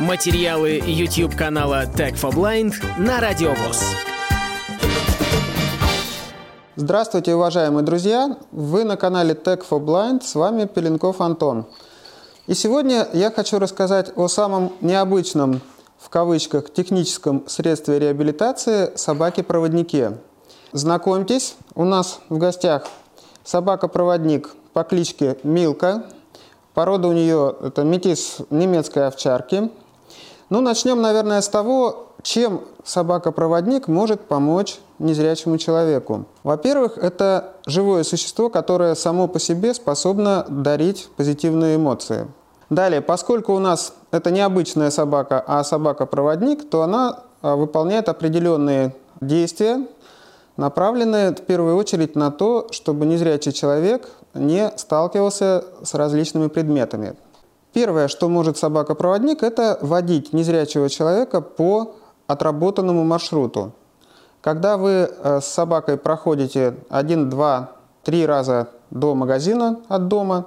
Материалы YouTube канала Tech for Blind на Радиовоз. Здравствуйте, уважаемые друзья! Вы на канале Tech for Blind, с вами Пеленков Антон. И сегодня я хочу рассказать о самом необычном, в кавычках, техническом средстве реабилитации собаке-проводнике. Знакомьтесь, у нас в гостях собака-проводник по кличке Милка. Порода у нее это метис немецкой овчарки. Ну, начнем, наверное, с того, чем собака-проводник может помочь незрячему человеку. Во-первых, это живое существо, которое само по себе способно дарить позитивные эмоции. Далее, поскольку у нас это не обычная собака, а собака-проводник, то она а, выполняет определенные действия, направленные в первую очередь на то, чтобы незрячий человек не сталкивался с различными предметами. Первое, что может собака-проводник, это водить незрячего человека по отработанному маршруту. Когда вы э, с собакой проходите один, два, три раза до магазина от дома,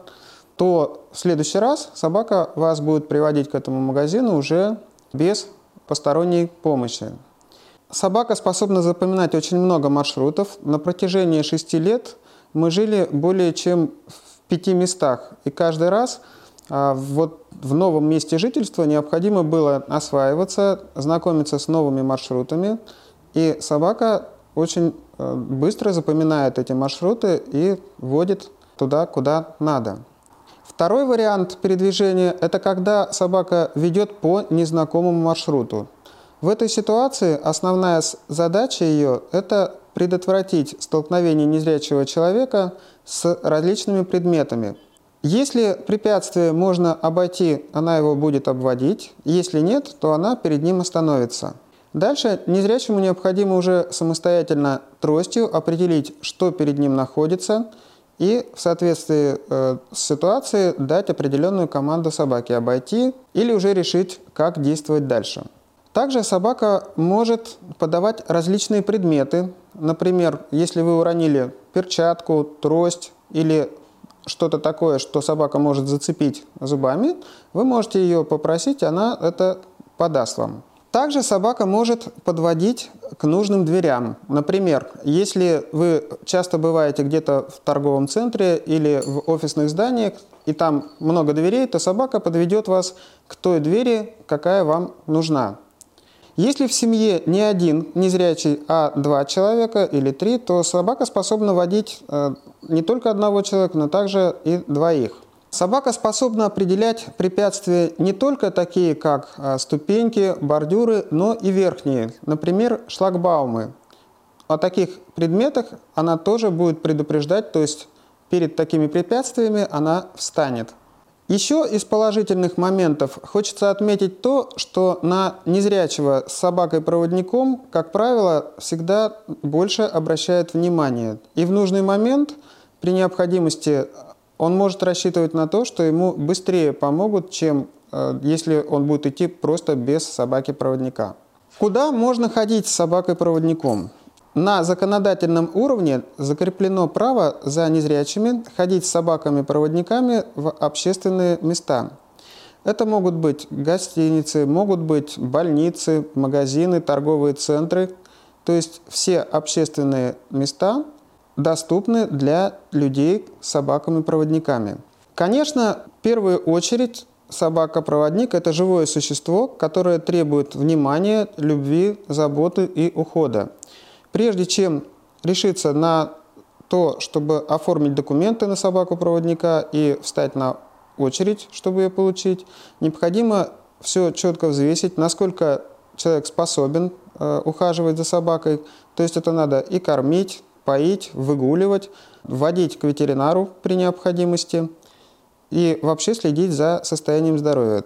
то в следующий раз собака вас будет приводить к этому магазину уже без посторонней помощи. Собака способна запоминать очень много маршрутов. На протяжении шести лет мы жили более чем в пяти местах. И каждый раз вот в новом месте жительства необходимо было осваиваться, знакомиться с новыми маршрутами. И собака очень э, быстро запоминает эти маршруты и водит туда, куда надо. Второй вариант передвижения – это когда собака ведет по незнакомому маршруту. В этой ситуации основная задача ее – это предотвратить столкновение незрячего человека с различными предметами. Если препятствие можно обойти, она его будет обводить. Если нет, то она перед ним остановится. Дальше незрячему необходимо уже самостоятельно тростью определить, что перед ним находится, и в соответствии э, с ситуацией дать определенную команду собаке обойти или уже решить, как действовать дальше. Также собака может подавать различные предметы. Например, если вы уронили перчатку, трость или что-то такое, что собака может зацепить зубами, вы можете ее попросить, она это подаст вам. Также собака может подводить к нужным дверям. Например, если вы часто бываете где-то в торговом центре или в офисных зданиях, и там много дверей, то собака подведет вас к той двери, какая вам нужна. Если в семье не один незрячий, а два человека или три, то собака способна водить э, не только одного человека, но также и двоих. Собака способна определять препятствия не только такие, как э, ступеньки, бордюры, но и верхние, например, шлагбаумы. О таких предметах она тоже будет предупреждать, то есть перед такими препятствиями она встанет. Еще из положительных моментов хочется отметить то, что на незрячего с собакой-проводником, как правило, всегда больше обращает внимание. И в нужный момент, при необходимости, он может рассчитывать на то, что ему быстрее помогут, чем э, если он будет идти просто без собаки-проводника. Куда можно ходить с собакой-проводником? На законодательном уровне закреплено право за незрячими ходить с собаками-проводниками в общественные места. Это могут быть гостиницы, могут быть больницы, магазины, торговые центры. То есть все общественные места доступны для людей с собаками-проводниками. Конечно, в первую очередь собака-проводник – это живое существо, которое требует внимания, любви, заботы и ухода. Прежде чем решиться на то, чтобы оформить документы на собаку-проводника и встать на очередь, чтобы ее получить, необходимо все четко взвесить, насколько человек способен э, ухаживать за собакой. То есть это надо и кормить, поить, выгуливать, вводить к ветеринару при необходимости и вообще следить за состоянием здоровья.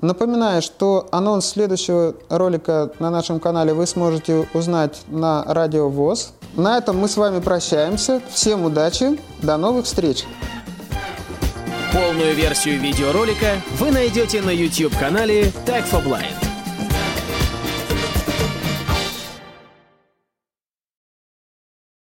Напоминаю, что анонс следующего ролика на нашем канале вы сможете узнать на Радио ВОЗ. На этом мы с вами прощаемся. Всем удачи, до новых встреч! Полную версию видеоролика вы найдете на YouTube-канале Tag for Blind.